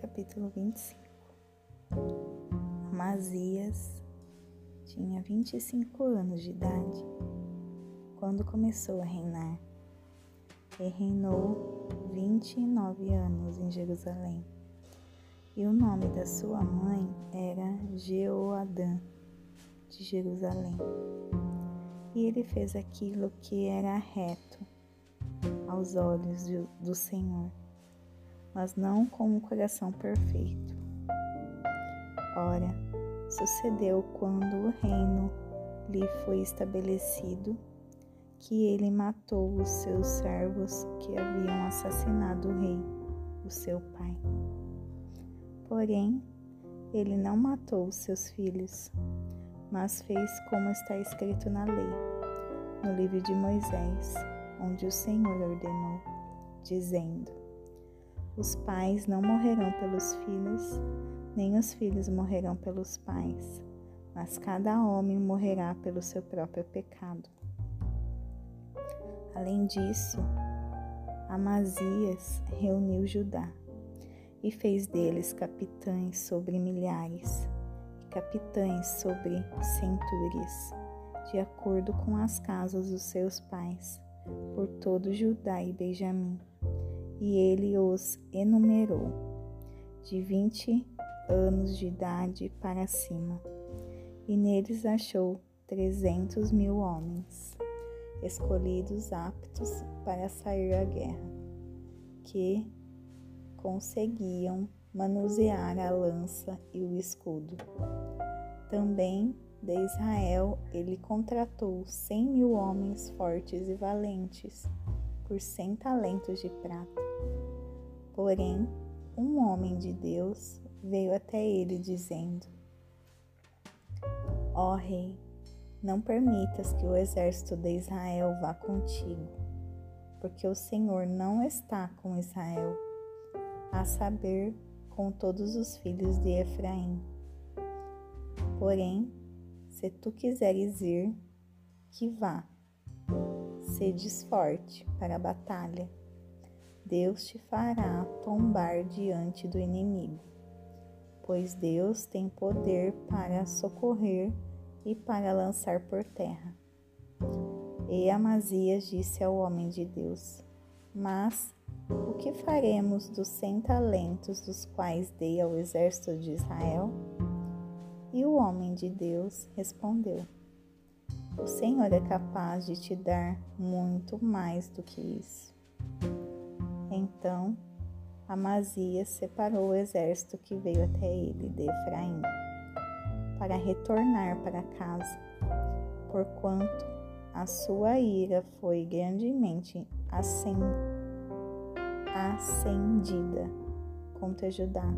Capítulo 25. Amazias tinha 25 anos de idade quando começou a reinar e reinou 29 anos em Jerusalém. E o nome da sua mãe era Jeoadã de Jerusalém. E ele fez aquilo que era reto aos olhos do Senhor mas não com um coração perfeito. Ora, sucedeu quando o reino lhe foi estabelecido que ele matou os seus servos que haviam assassinado o rei, o seu pai. Porém, ele não matou os seus filhos, mas fez como está escrito na lei, no livro de Moisés, onde o Senhor ordenou, dizendo: os pais não morrerão pelos filhos, nem os filhos morrerão pelos pais, mas cada homem morrerá pelo seu próprio pecado. Além disso, Amazias reuniu Judá e fez deles capitães sobre milhares e capitães sobre centúrias, de acordo com as casas dos seus pais, por todo Judá e Benjamim e ele os enumerou, de vinte anos de idade para cima, e neles achou trezentos mil homens, escolhidos aptos para sair à guerra, que conseguiam manusear a lança e o escudo. Também de Israel ele contratou cem mil homens fortes e valentes por cem talentos de prata Porém, um homem de Deus veio até ele dizendo: Ó oh, rei, não permitas que o exército de Israel vá contigo, porque o Senhor não está com Israel, a saber, com todos os filhos de Efraim. Porém, se tu quiseres ir, que vá. Sedes forte para a batalha Deus te fará tombar diante do inimigo, pois Deus tem poder para socorrer e para lançar por terra. E Amazias disse ao homem de Deus: Mas o que faremos dos cem talentos dos quais dei ao exército de Israel? E o homem de Deus respondeu: O Senhor é capaz de te dar muito mais do que isso. Então Amazias separou o exército que veio até ele de Efraim para retornar para casa, porquanto a sua ira foi grandemente acendida contra Judá,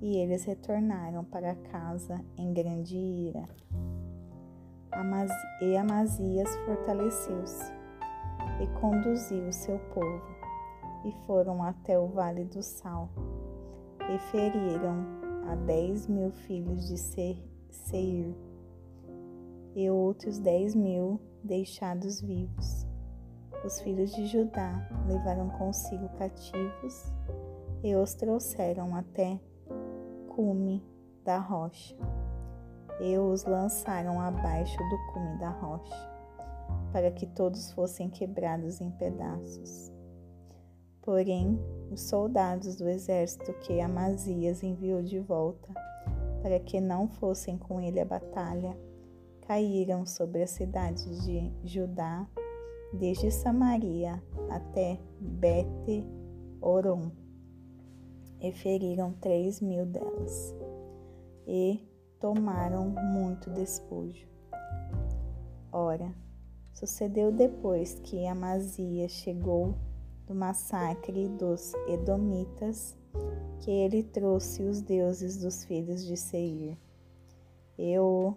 e eles retornaram para casa em grande ira. E Amazias fortaleceu-se e conduziu seu povo e foram até o vale do Sal e feriram a dez mil filhos de Seir e outros dez mil deixados vivos. Os filhos de Judá levaram consigo cativos e os trouxeram até cume da rocha e os lançaram abaixo do cume da rocha, para que todos fossem quebrados em pedaços. Porém, os soldados do exército que Amazias enviou de volta, para que não fossem com ele à batalha, caíram sobre a cidade de Judá, desde Samaria até Bete Oron, e feriram três mil delas, e tomaram muito despojo. Ora, sucedeu depois que Amazias chegou do massacre dos Edomitas, que ele trouxe os deuses dos filhos de Seir. Eu,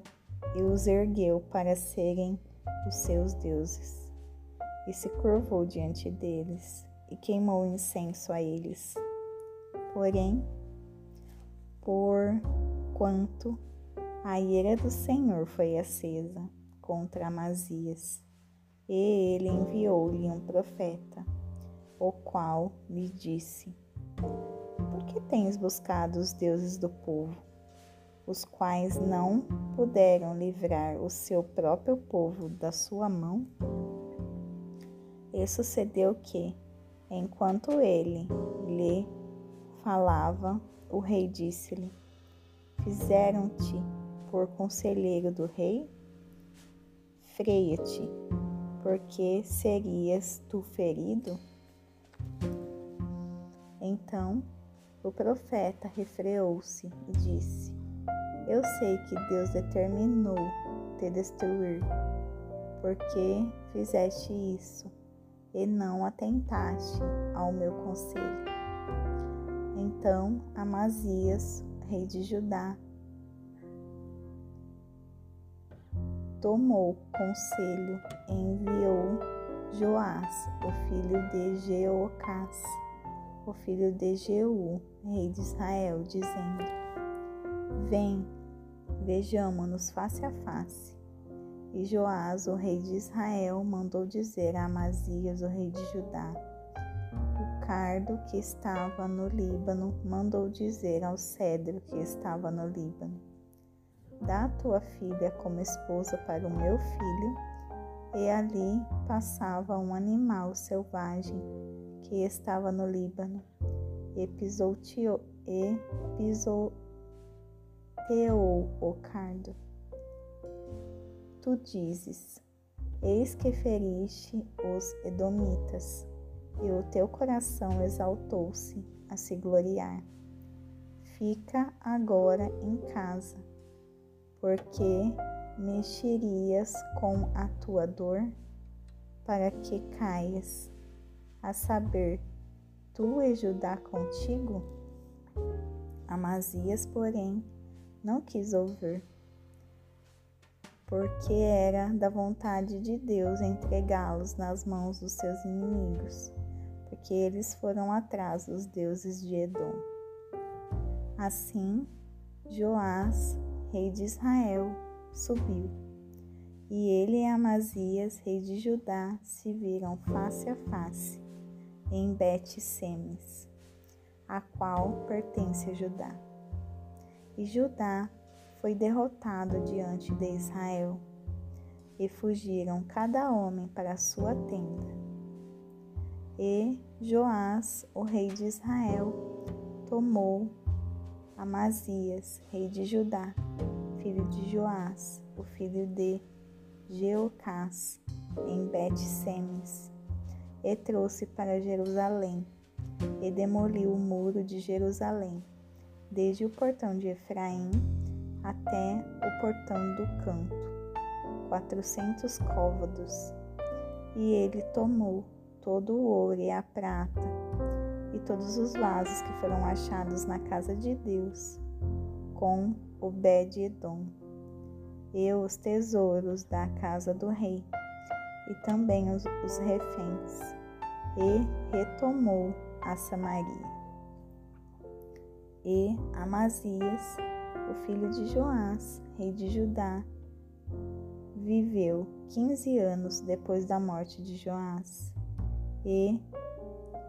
e os ergueu para serem os seus deuses, e se curvou diante deles, e queimou incenso a eles. Porém, por quanto a ira do Senhor foi acesa contra Amazias, e ele enviou-lhe um profeta, o qual lhe disse: Por que tens buscado os deuses do povo, os quais não puderam livrar o seu próprio povo da sua mão? E sucedeu que, enquanto ele lhe falava, o rei disse-lhe: Fizeram-te por conselheiro do rei? Freia-te, porque serias tu ferido? Então o profeta refreou-se e disse: Eu sei que Deus determinou te destruir, porque fizeste isso e não atentaste ao meu conselho. Então Amazias, rei de Judá, tomou conselho e enviou Joás, o filho de Jeocás, o filho de Jeú, rei de Israel, dizendo: Vem, vejamo-nos face a face. E Joás, o rei de Israel, mandou dizer a Amazias, o rei de Judá: O cardo que estava no Líbano mandou dizer ao cedro que estava no Líbano: Dá tua filha como esposa para o meu filho. E ali passava um animal selvagem que estava no Líbano e pisoteou, e o cardo. Tu dizes: Eis que feriste os Edomitas, e o teu coração exaltou-se a se gloriar. Fica agora em casa, porque mexerias com a tua dor, para que caias a saber, tu e Judá contigo? Amazias, porém, não quis ouvir, porque era da vontade de Deus entregá-los nas mãos dos seus inimigos, porque eles foram atrás dos deuses de Edom. Assim, Joás, rei de Israel, subiu, e ele e Amazias, rei de Judá, se viram face a face em Bet-Semes, a qual pertence a Judá. E Judá foi derrotado diante de Israel, e fugiram cada homem para a sua tenda. E Joás, o rei de Israel, tomou Amazias, rei de Judá, filho de Joás, o filho de Jeocás, em Bet-Semes, e trouxe para Jerusalém, e demoliu o muro de Jerusalém, desde o portão de Efraim até o portão do canto, quatrocentos côvados. E ele tomou todo o ouro e a prata, e todos os vasos que foram achados na casa de Deus, com Obed-Edom, e os tesouros da casa do rei e também os, os reféns, e retomou a Samaria. E Amazias, o filho de Joás, rei de Judá, viveu quinze anos depois da morte de Joás. E,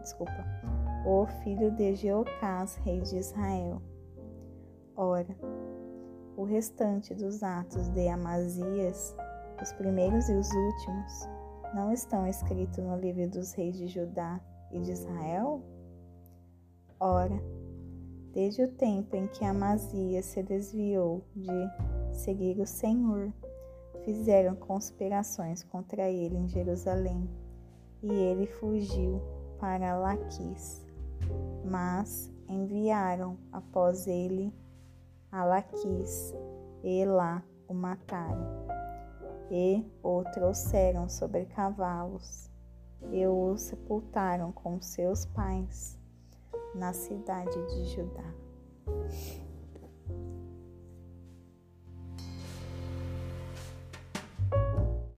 desculpa, o filho de Jeocás, rei de Israel. Ora, o restante dos atos de Amazias, os primeiros e os últimos, não estão escritos no livro dos reis de Judá e de Israel? Ora, desde o tempo em que Amazias se desviou de seguir o Senhor, fizeram conspirações contra ele em Jerusalém, e ele fugiu para Laquis. Mas enviaram após ele a Laquis, e lá o mataram e o trouxeram sobre cavalos e o sepultaram com seus pais na cidade de Judá.